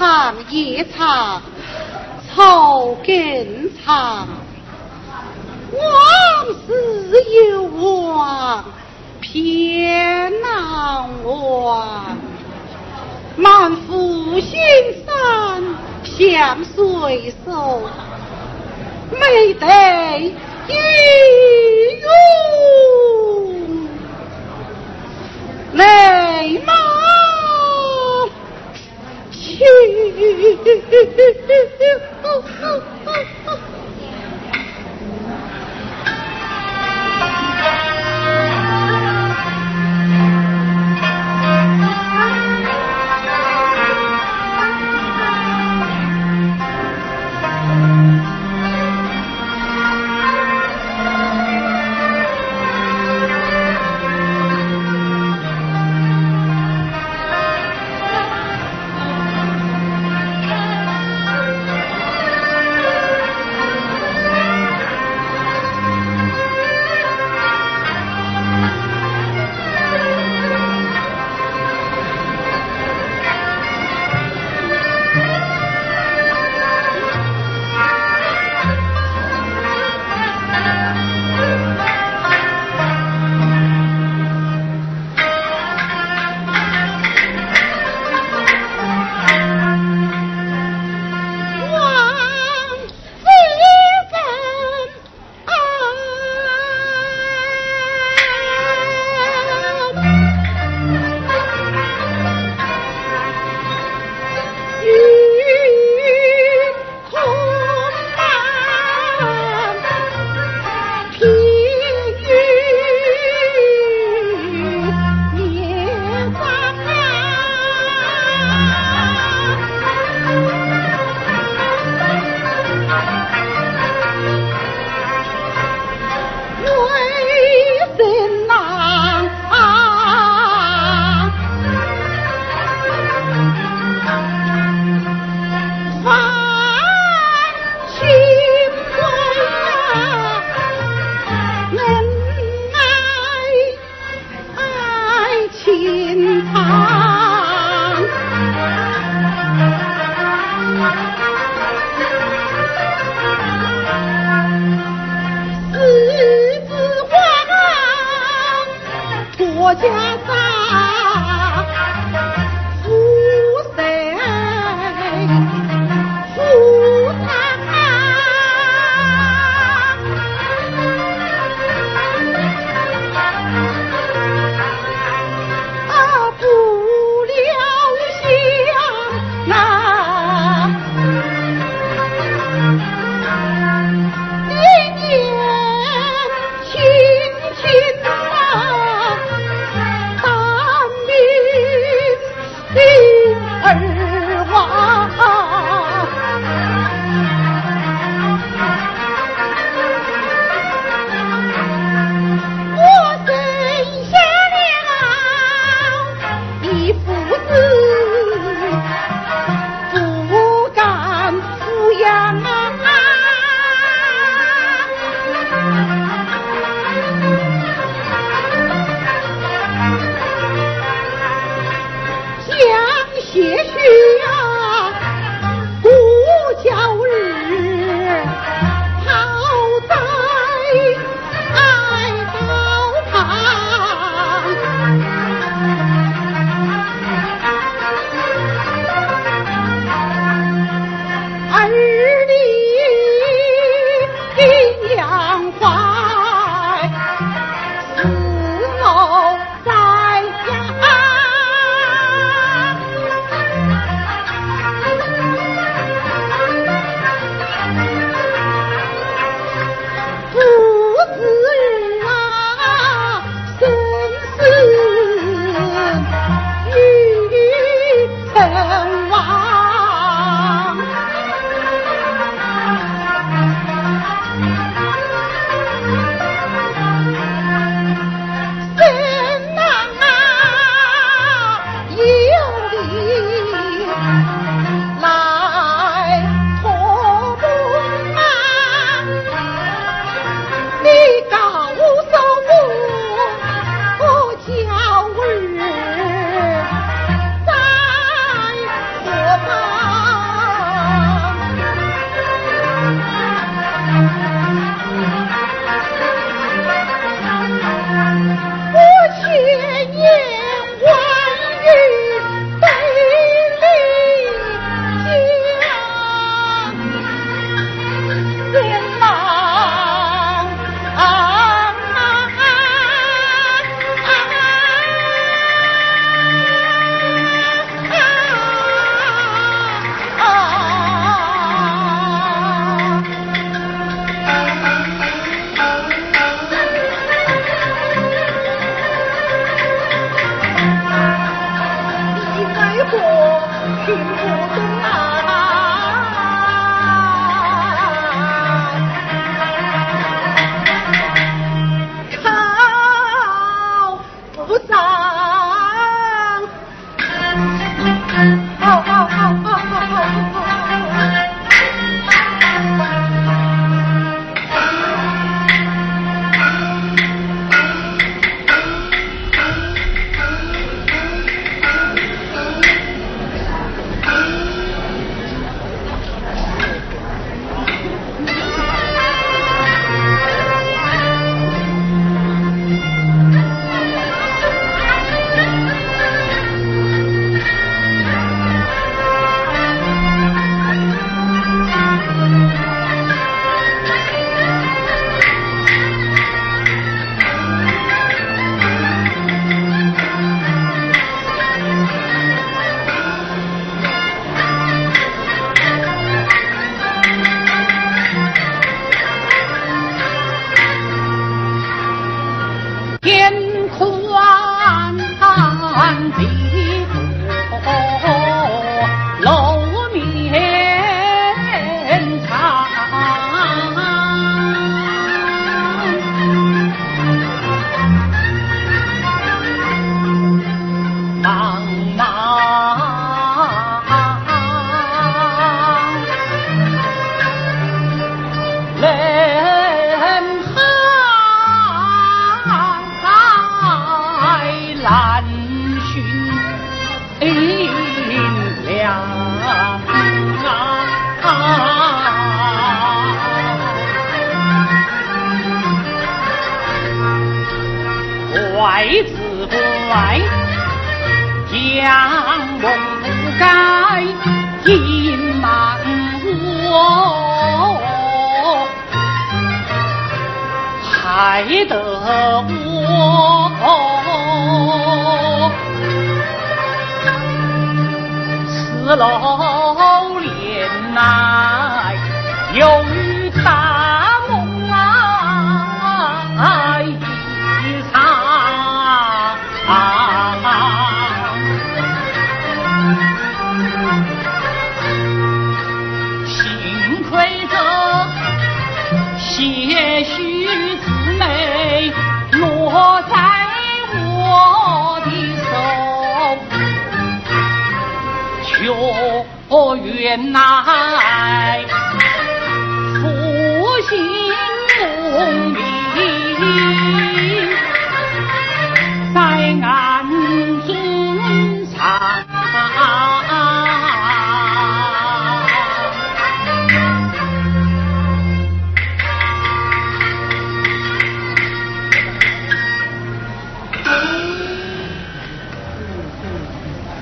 长夜长，草更长。往事有忘，偏难忘。满腹心酸向谁诉？没得一用泪满去。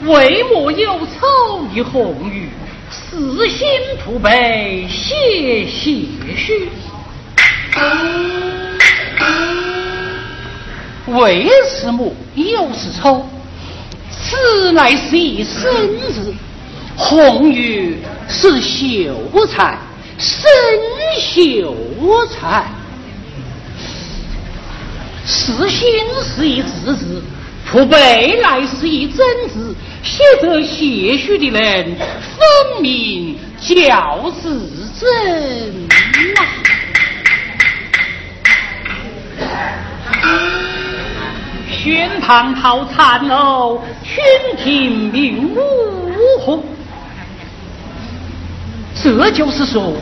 为莫有仇于红玉？死心不悲，谢谢须。为什么又是丑？此乃是一生日，红玉是秀才，生秀才。是心是一字字，父辈乃是一真字。写着些许的人，分明教子真呐。宣堂讨残楼，群庭明舞。这就是说，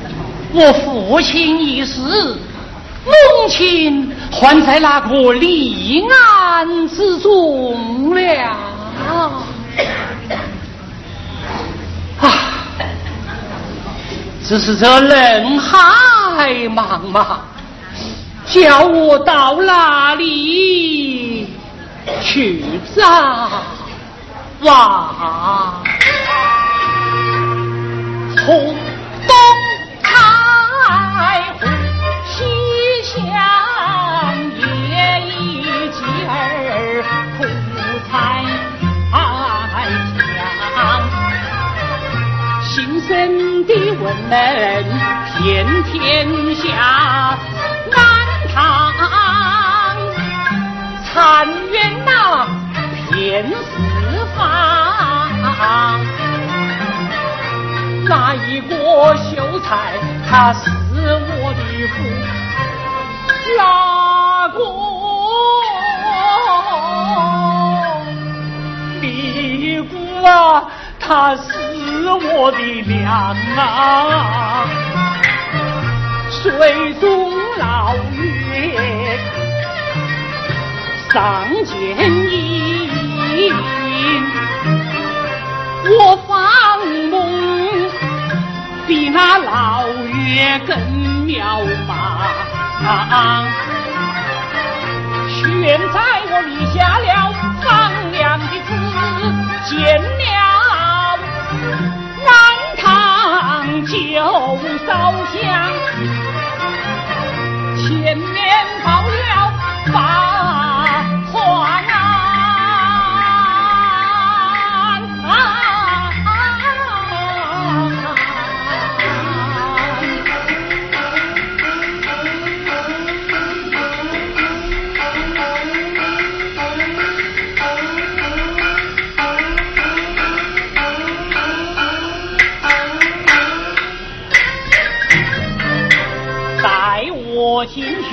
我父亲一死，母亲还在那个立案之中了。啊！只是这人海茫茫，叫我到哪里去找？哇！从东苦菜太香，新生的文人遍天下难唐，残垣呐遍四方，那一个秀才他是我的夫，哪个？啊，他是我的娘啊，水中老月上见影，我方梦。比那老月更渺茫。现在我立下了放粮的字，见酒烧香，前面报了进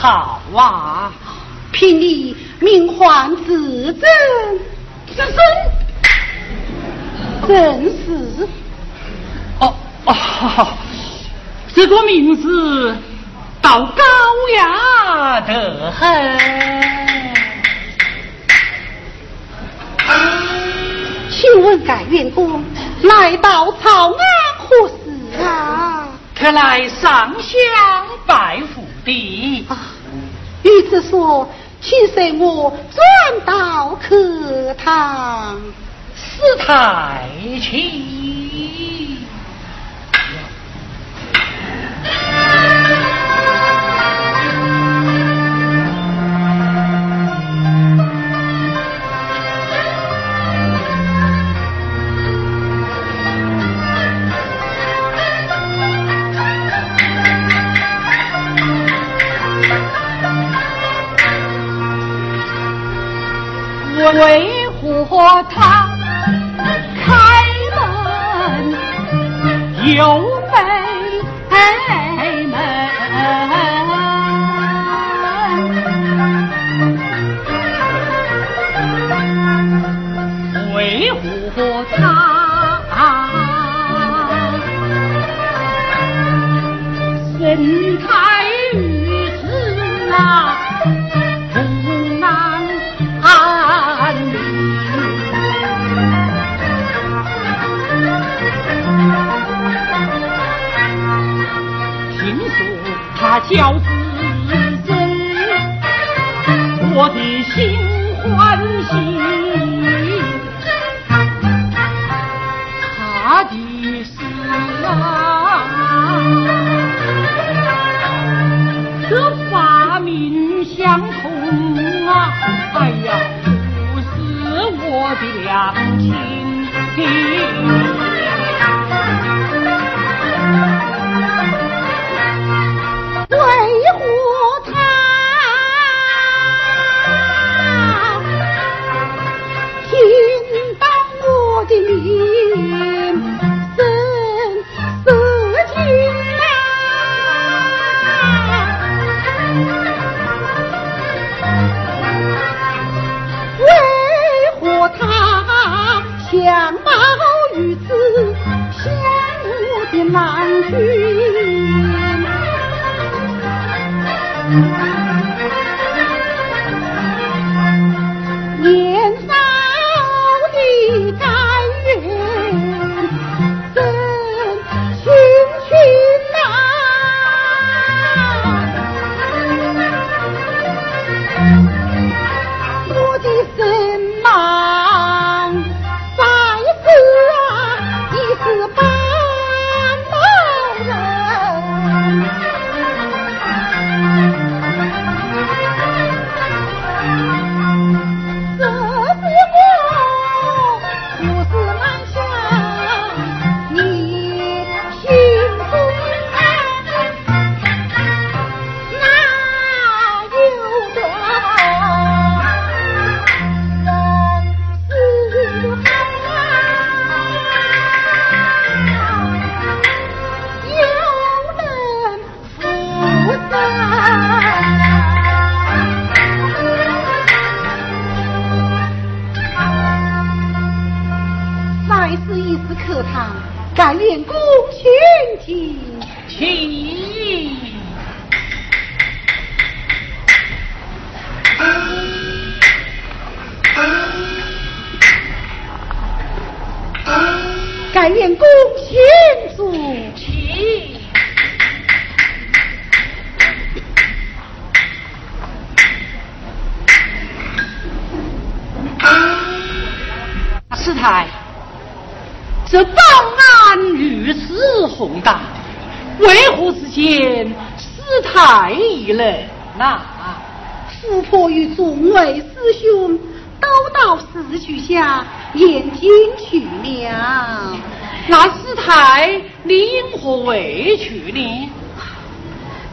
法号啊？凭你名唤自尊，自尊。正是，哦哦，这个名字倒高雅得很。请问改元公来到草庵何事啊？特来上香拜佛的。与子说，请随我转到客堂。四太为何他开门有？叫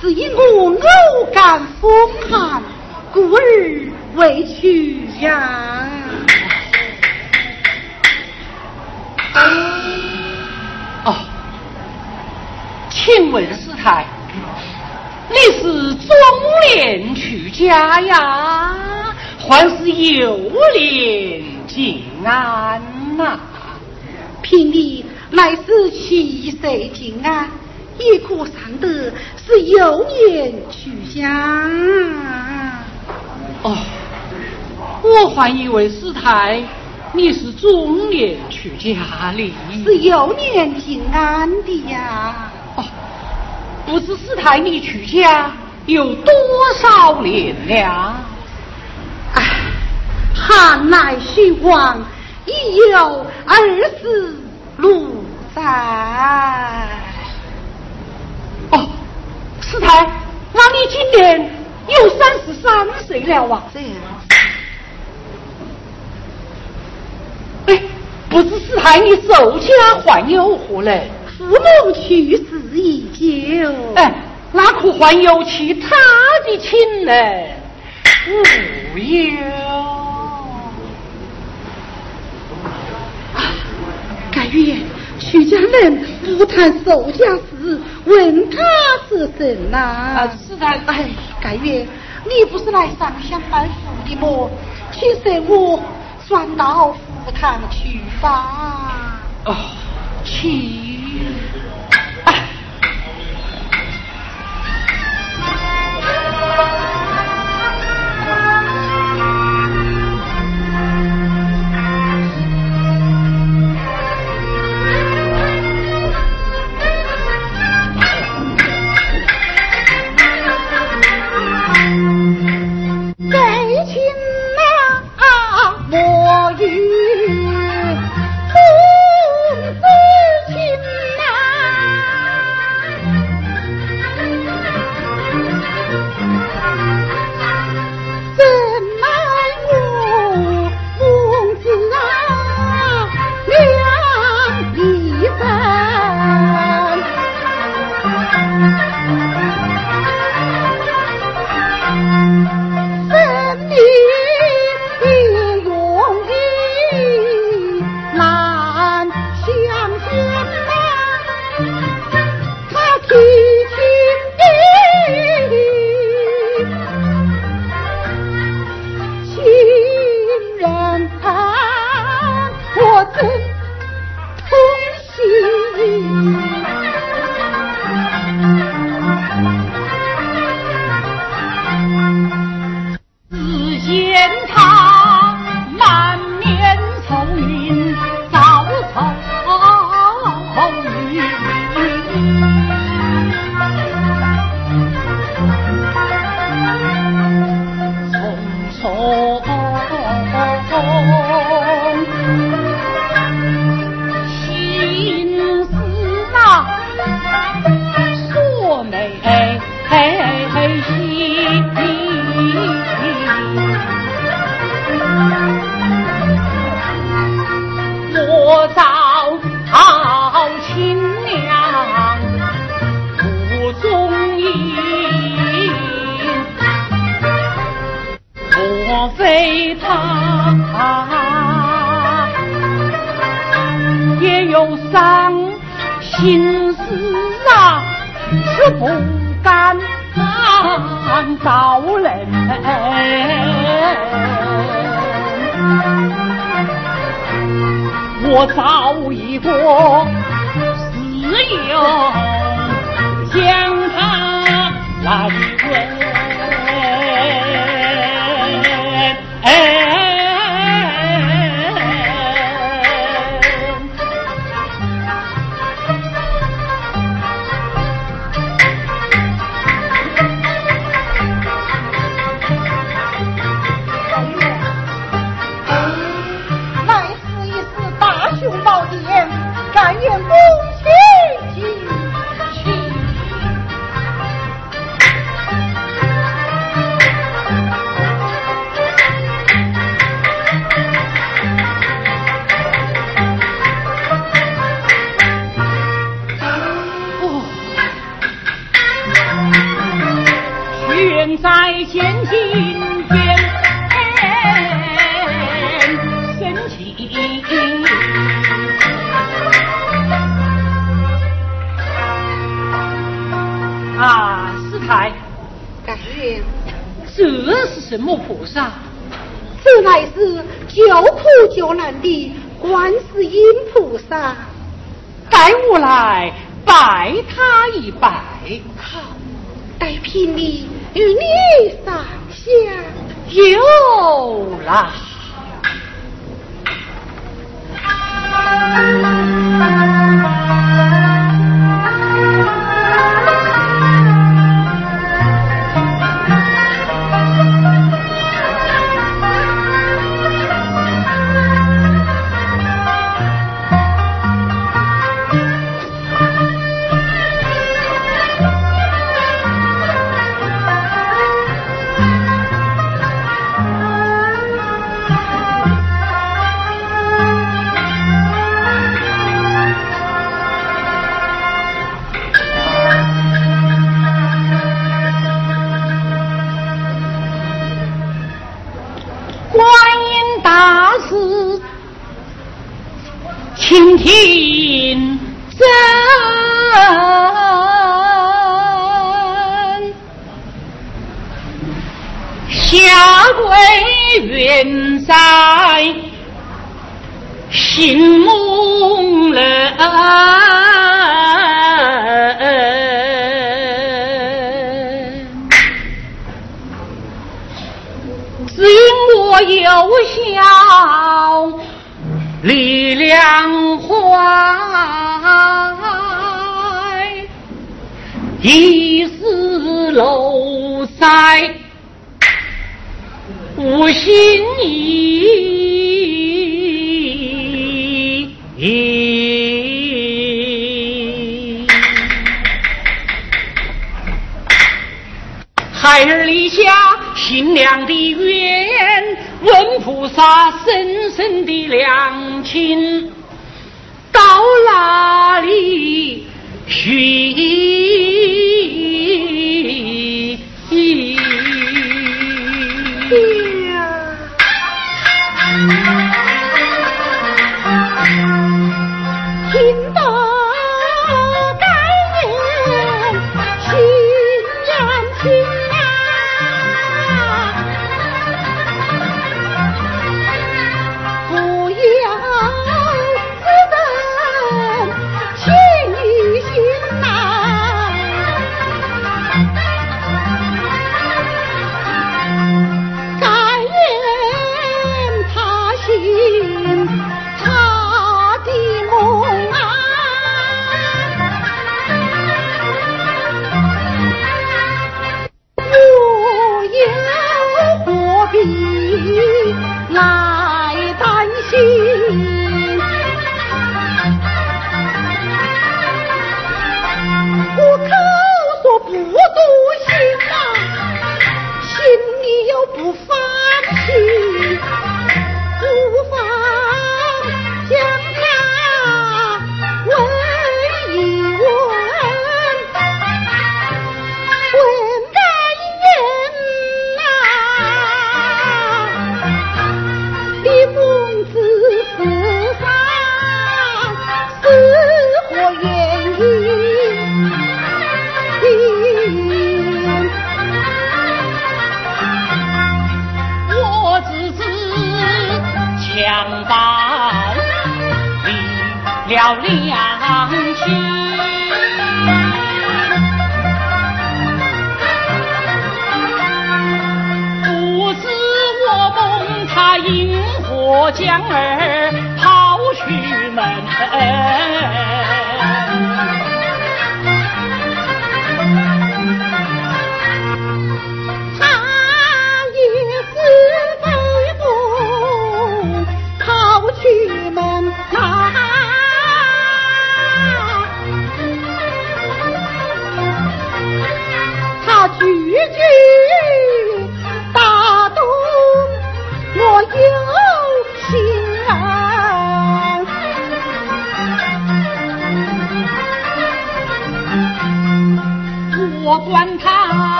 是因我偶感风寒，故而未去呀。哦，请问师太，你是中年出家呀，还是幼年静安呐？凭你乃是七岁静安，也可算得是幼年去家。哦，我还以为师太你是中年去家里，是幼年平安的呀。哦，不知师太你去家。有多少年了？唉，汉来徐王已有二十六载。哦，师太，那你今年有三十三岁了啊？这样。哎，不知是害你寿家还有何嘞？父母去世已久。哎。那可还有其他的亲呢？无有。元，徐家人不谈寿家事，问他是谁呐？啊，是的。哎，盖月，你不是来上香拜佛的么？请随我转到福堂去吧。哦，去。Thank you. 心思啊，是不敢当人。我早已过自有将他来问。哎待聘，你与你撒下幽兰。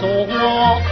祖国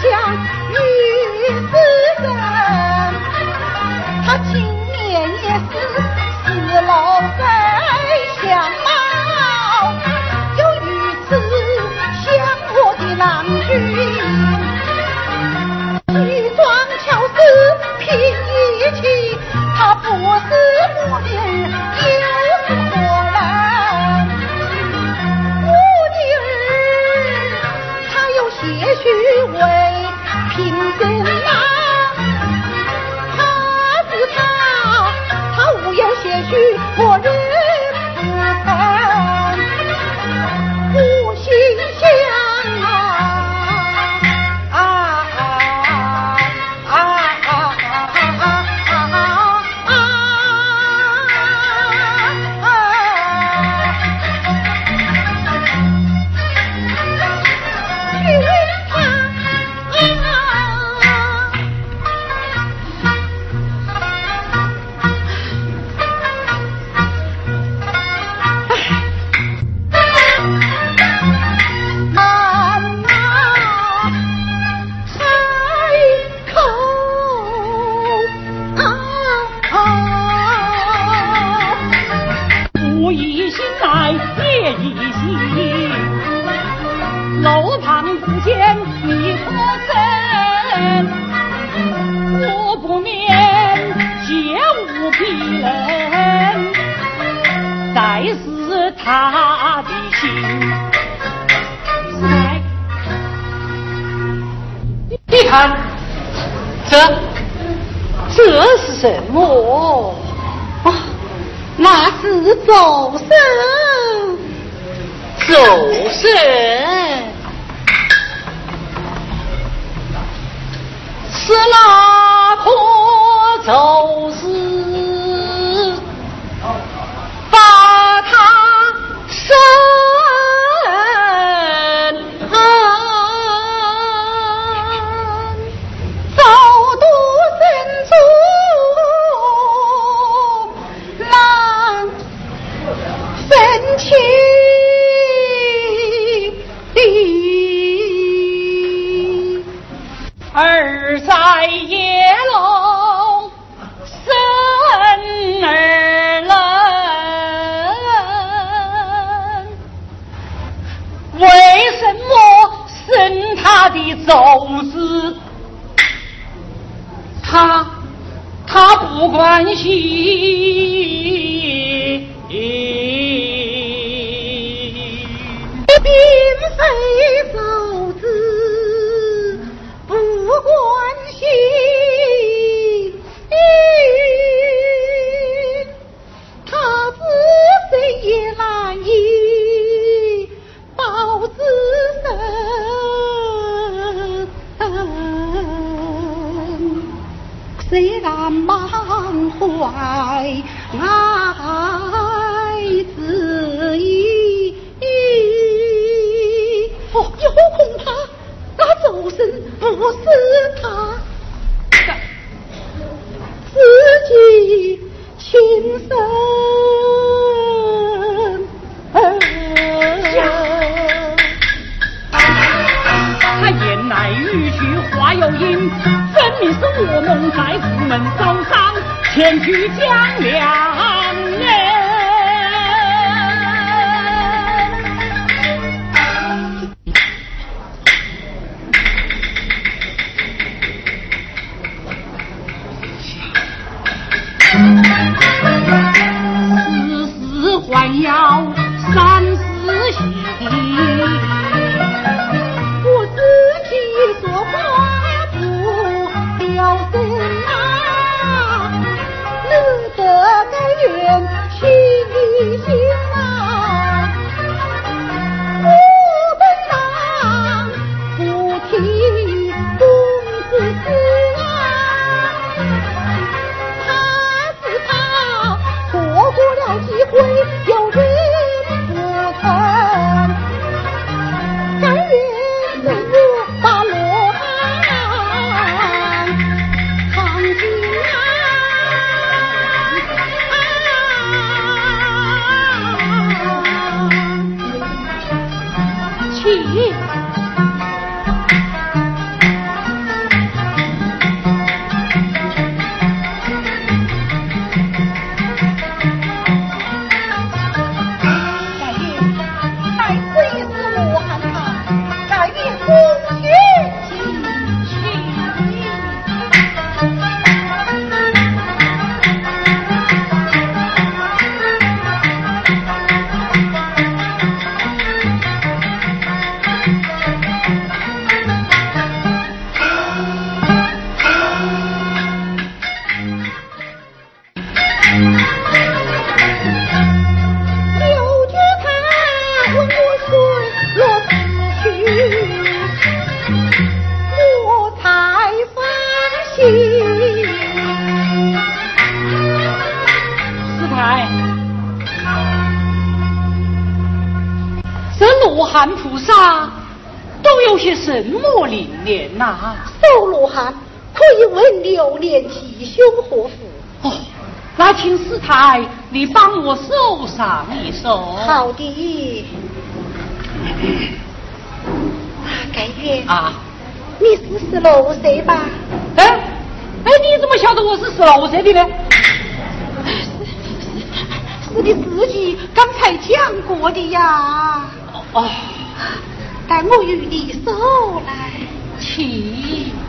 想那是走神，走神，死了。还要三思行。我的呀，哦，待我与你手来。牵。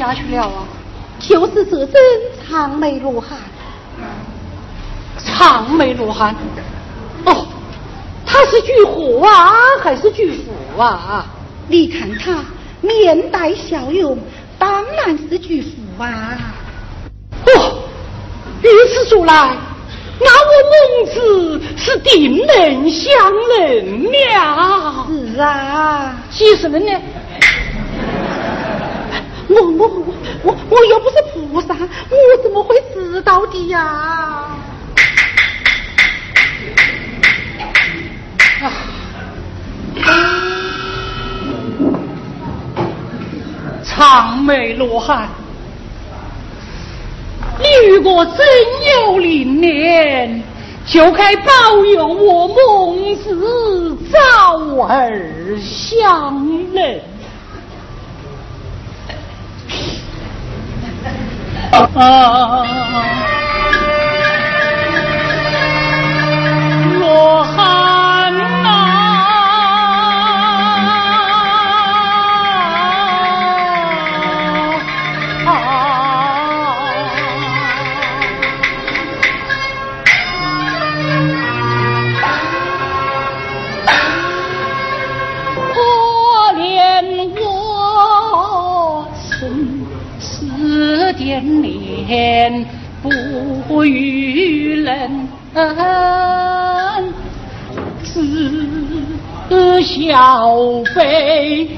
下去了啊？就是这身长眉罗汉。长眉罗汉？哦，他是巨虎啊，还是巨虎啊？你看他面带笑容，当然是巨虎啊。哦，如此说来，那我孟子是定能相认了。是啊，几时人呢？我我我我我又不是菩萨，我怎么会知道的呀？啊长眉罗汉，你如果真有灵念，就该保佑我孟子早儿相认。啊，罗汉！天，不与人自小悲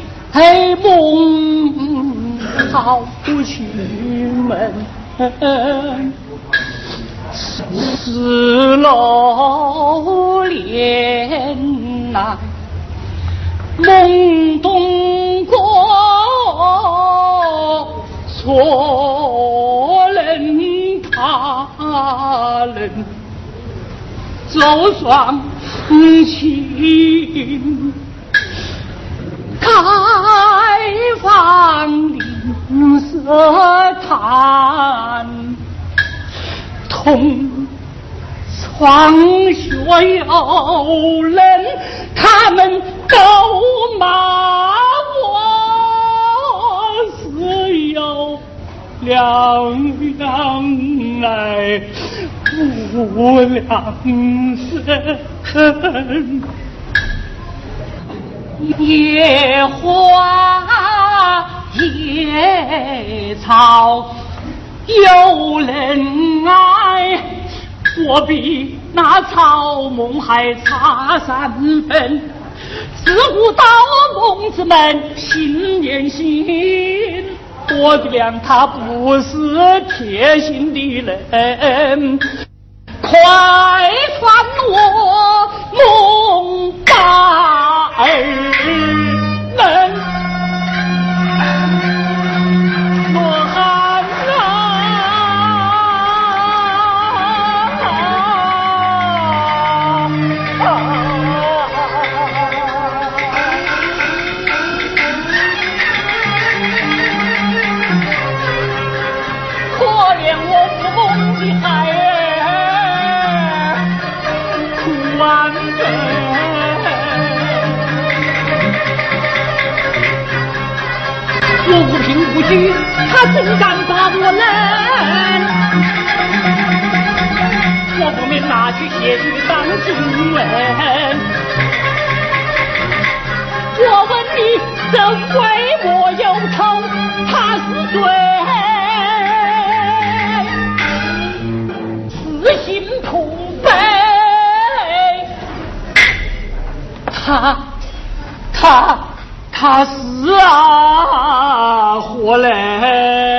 梦好不去门。死老莲呐，梦东过错人他人，走双情，开放吝啬谈。同窗学有人，他们都无良身，野花野草。有人爱，我比那草木还差三分。自古道公子们心连心，我的娘他不是贴心的人，快传我龙大儿。凭无据，他怎敢把我扔？我不免拿去写去当情人。我问你，怎为我忧愁？他是谁？死心土悲。他，他。他死啊，活嘞。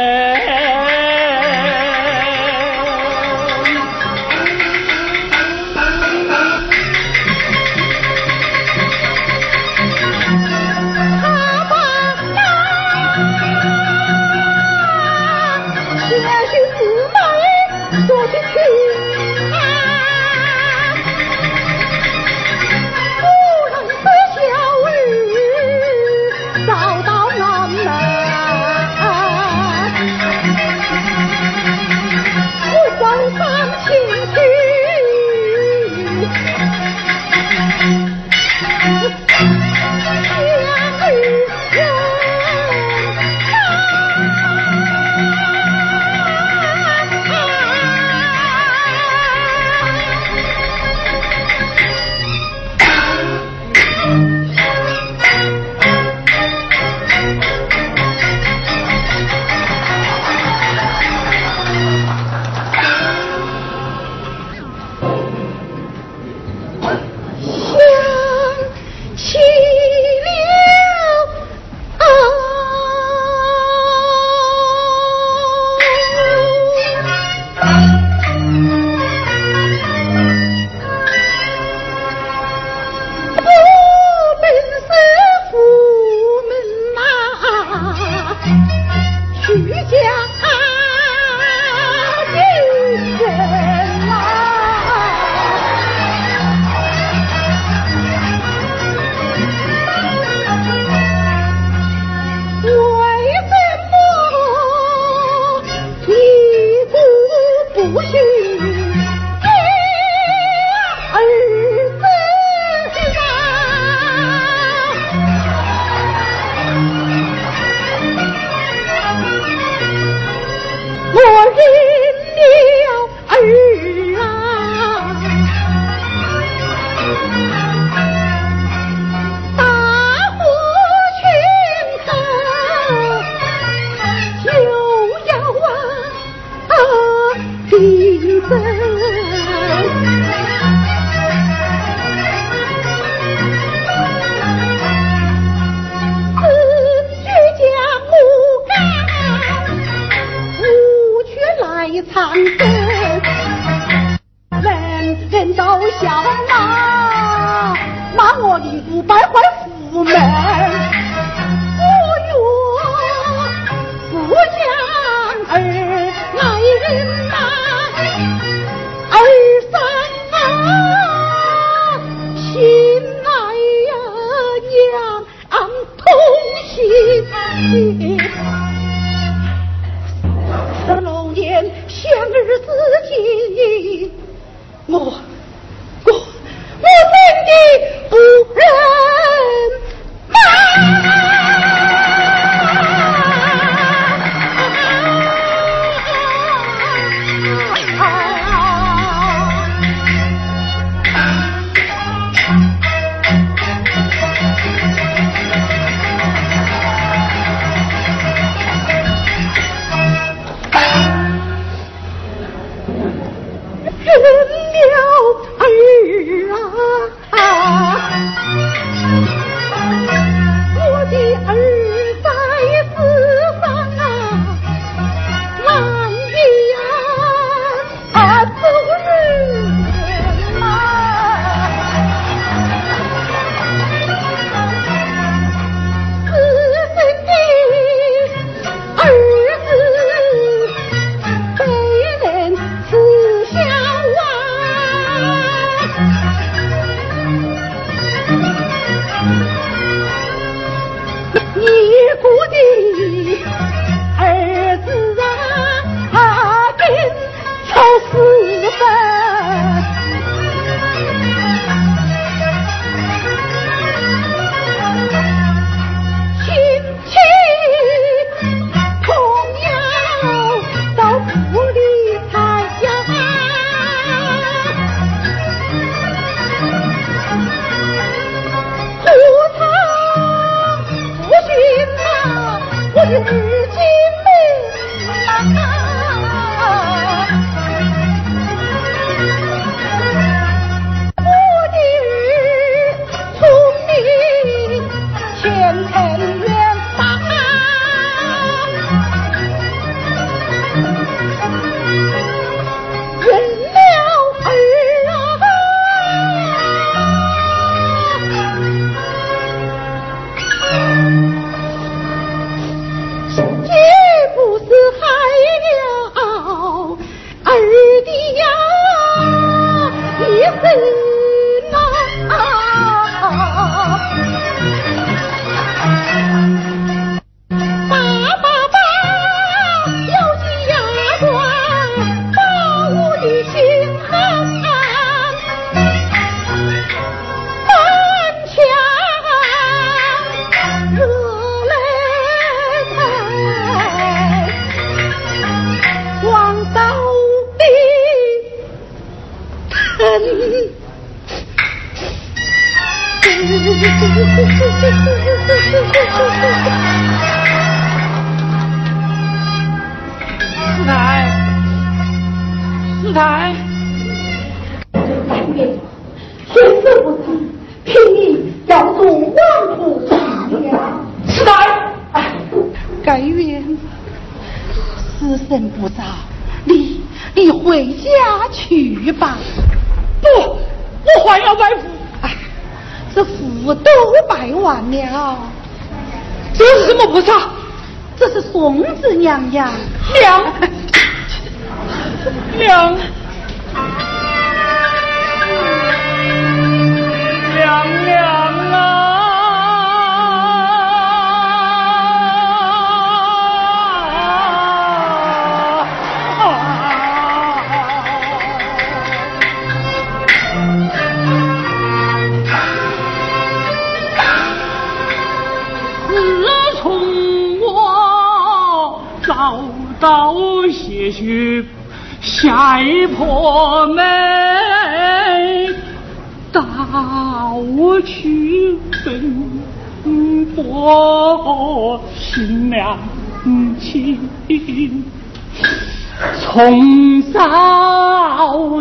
红烧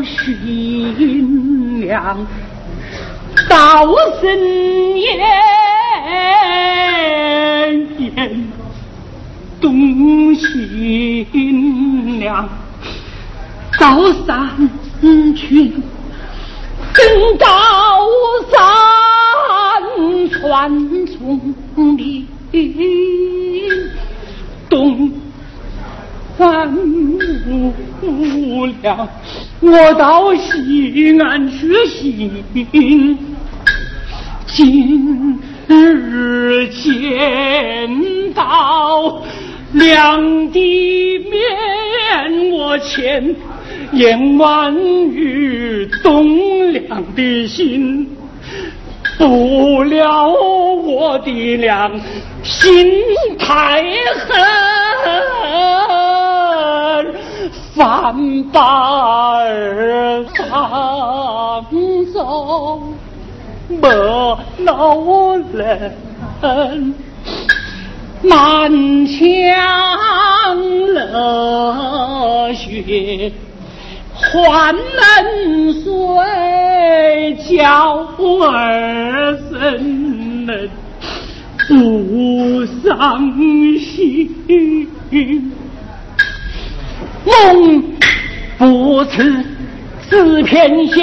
新娘到深夜。东新娘到山去，登高山传丛里，东方无量，我到西安去行，今日见到。两地面我牵，言万语动两的心，不了我的良心太狠，反把儿放走不恼人。满腔热血换恩水，叫儿生能不伤心，梦不辞自偏小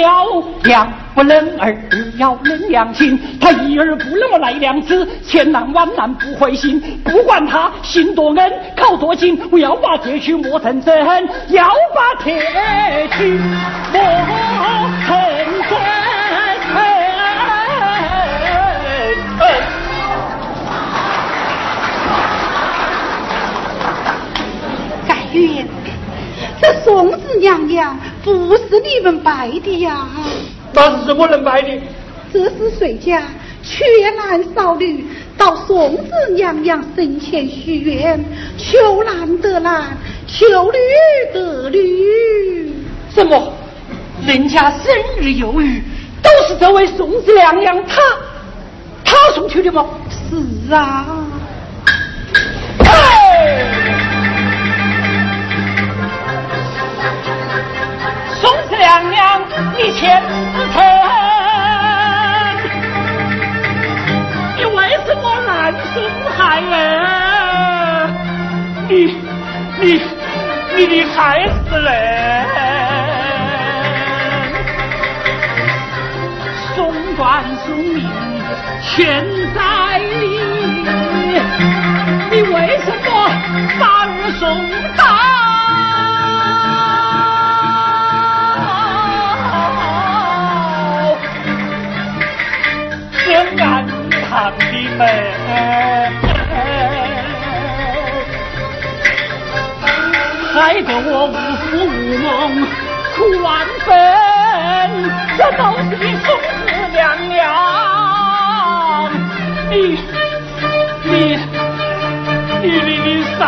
娘。不能儿要能良心，他一儿不能我来两次，千难万难不灰心。不管他心多恩，考多精，我要把铁去磨成针，要把铁去磨成针。盖玉，这宋子娘娘不是你们拜的呀。那是什么人拜的？这是谁家缺男少女，到宋子娘娘生前许愿，求男得男，求女得女。什么？人家生日有余，都是这位宋子娘娘她她送去的吗？是啊。你千子臣，你为什么难生孩儿？你你你的孩子嘞？送官送命全在你，你为什么把儿送到？他的美，害得我无父无梦苦万分。这都是你宋子娘娘，你你你你你丧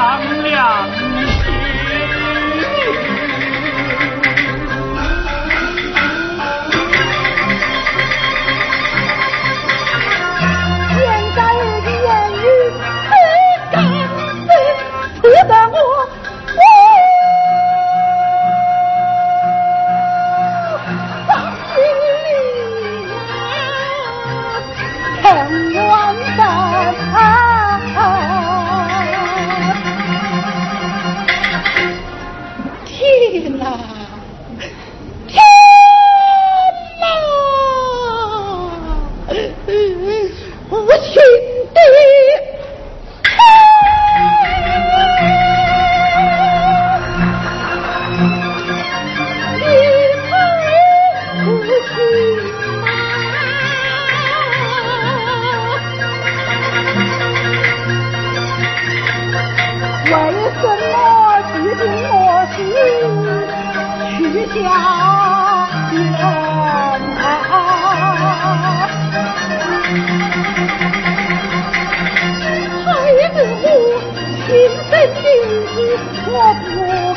家人孩子我心生的我不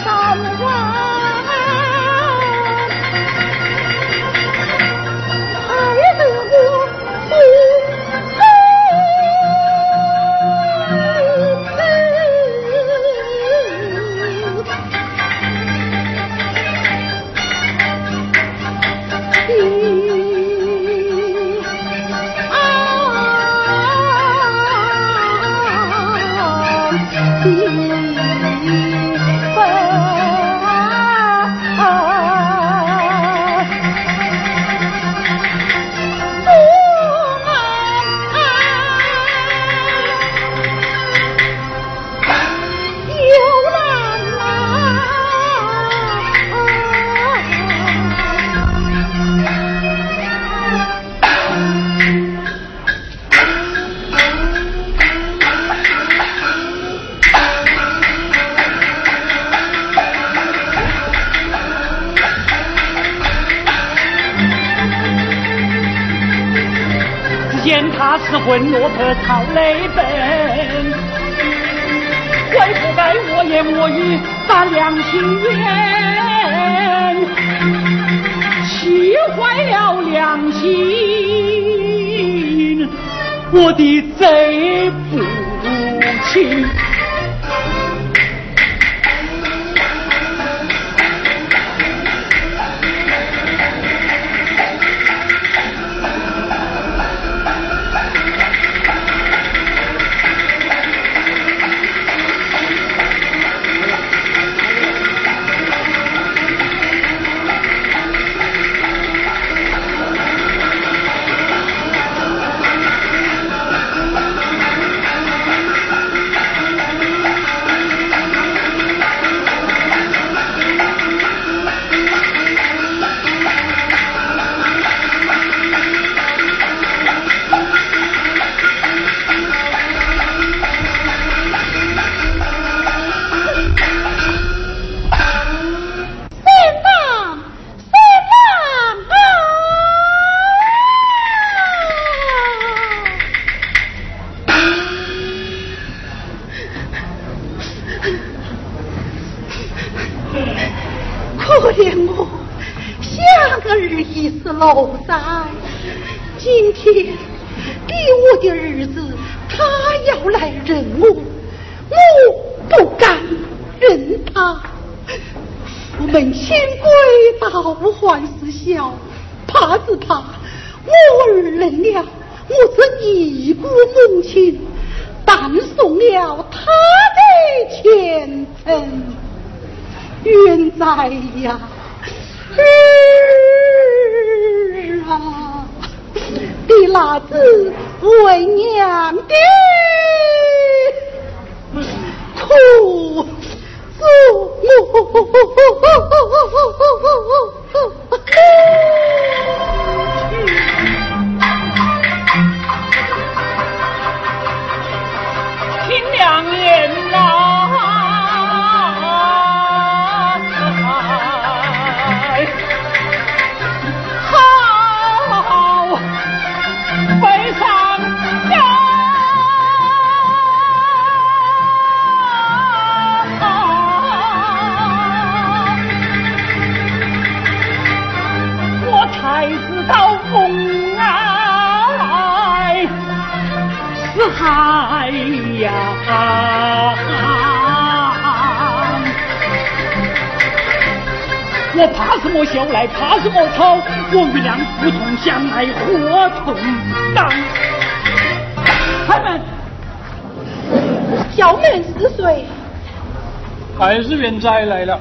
来了，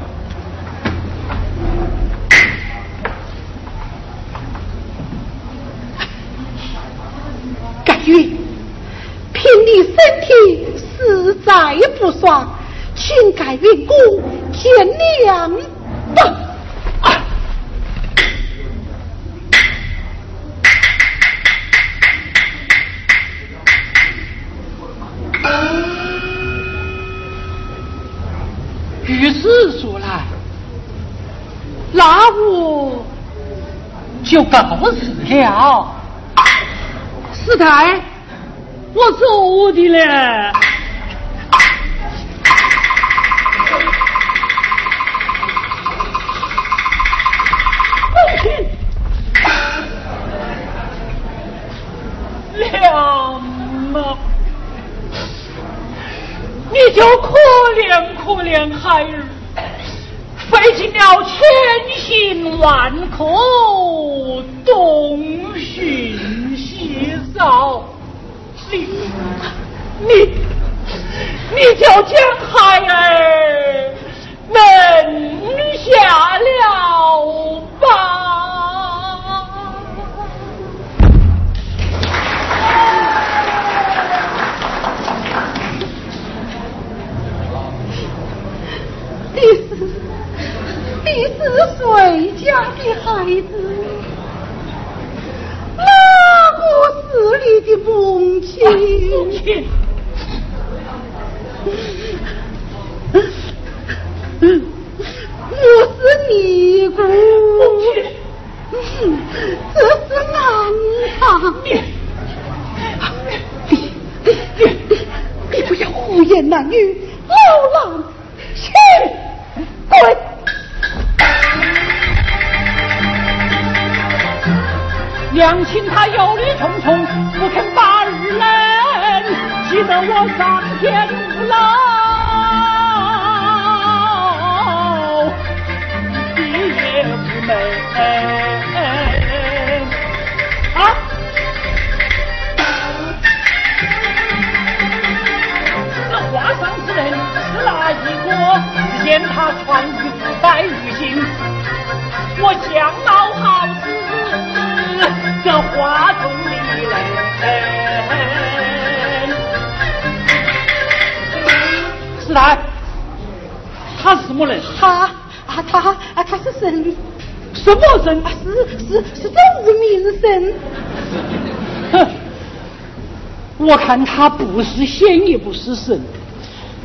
改运，凭你身体实在不爽，请改运姑见谅。就告辞了，四太，我走的了。娘啊，你就可怜可怜孩儿，费尽了千辛万苦。东寻西找，你你你就将孩儿扔下了吧。你是你是谁家的孩子？哪是你的母亲？母亲，我是尼姑。母亲，这是郎堂。你你你你你不要胡言乱语，老狼，娘亲她忧虑重重，不肯把儿认，急得我上天无牢，闭夜无门。啊！这画上之人是哪一个？只见他穿玉白玉行，我相貌是来，他是什么人？他啊他啊他是神，什么人？啊是是是这无名神。哼，我看他不是仙也不是神，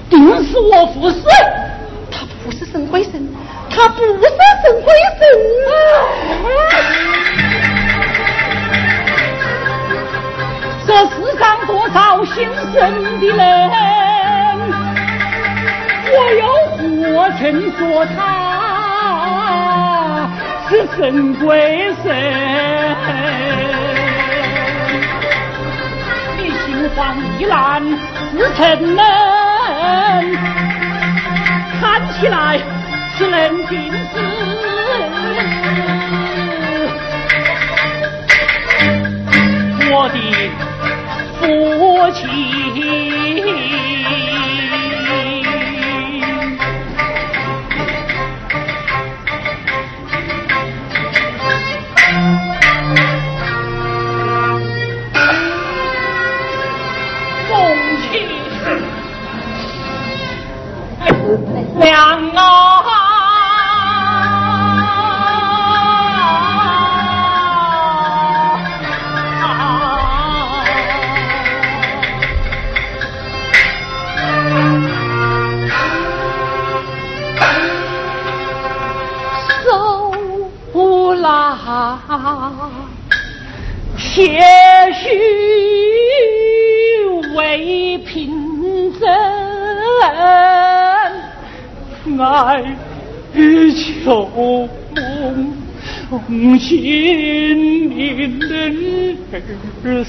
定是我父神。他不是神鬼神，他不是神鬼神啊这世上多少信神的人，我又何曾说他是神鬼神？你心慌意乱是成人，看起来是人君子。我的父亲。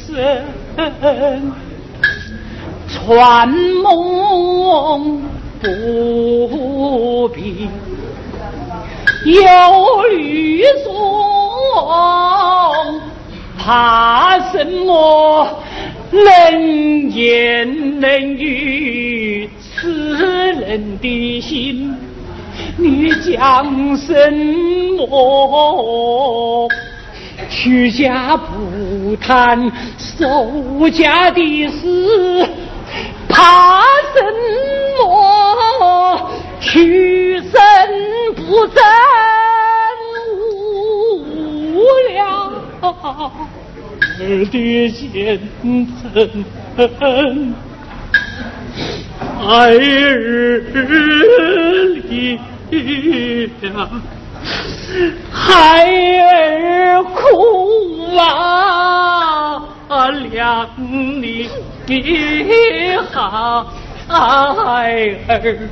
身。传梦不必有律宗，怕什么冷言冷语此人的心？你讲什么？屈家不谈守家的事，怕什么？屈身不争无聊儿的前程，孩儿离了。孩儿哭啊，娘你好，孩儿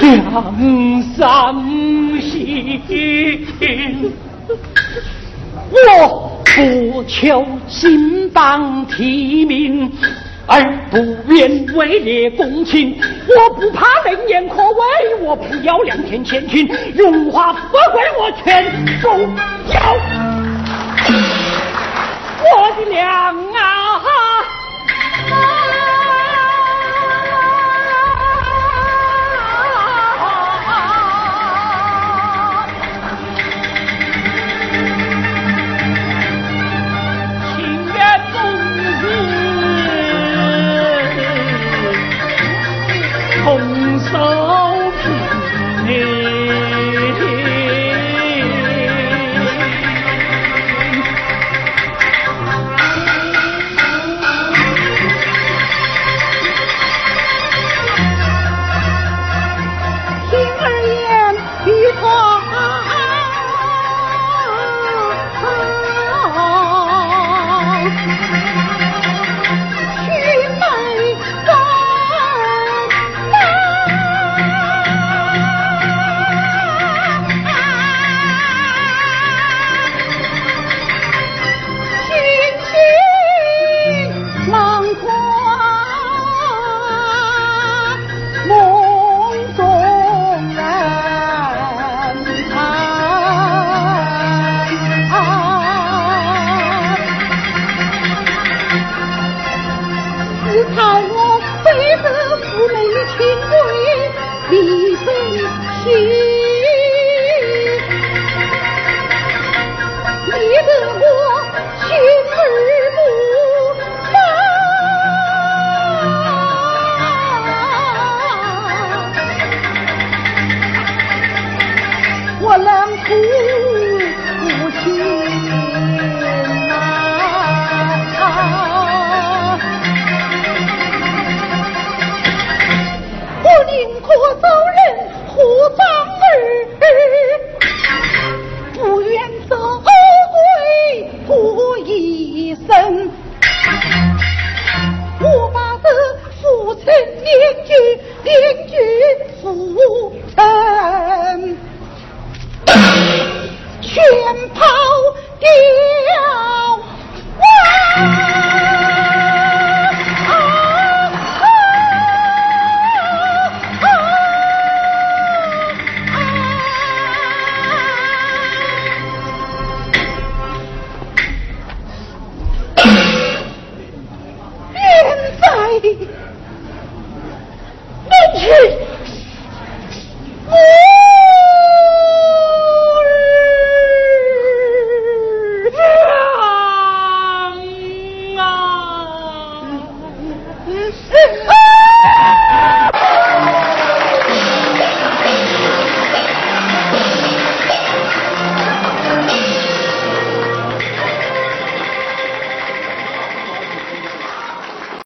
两三心。我不求金榜题名，而不愿位列公卿。我不怕冷眼可畏，我不要两天千金，荣华富贵我全不要。我的娘啊！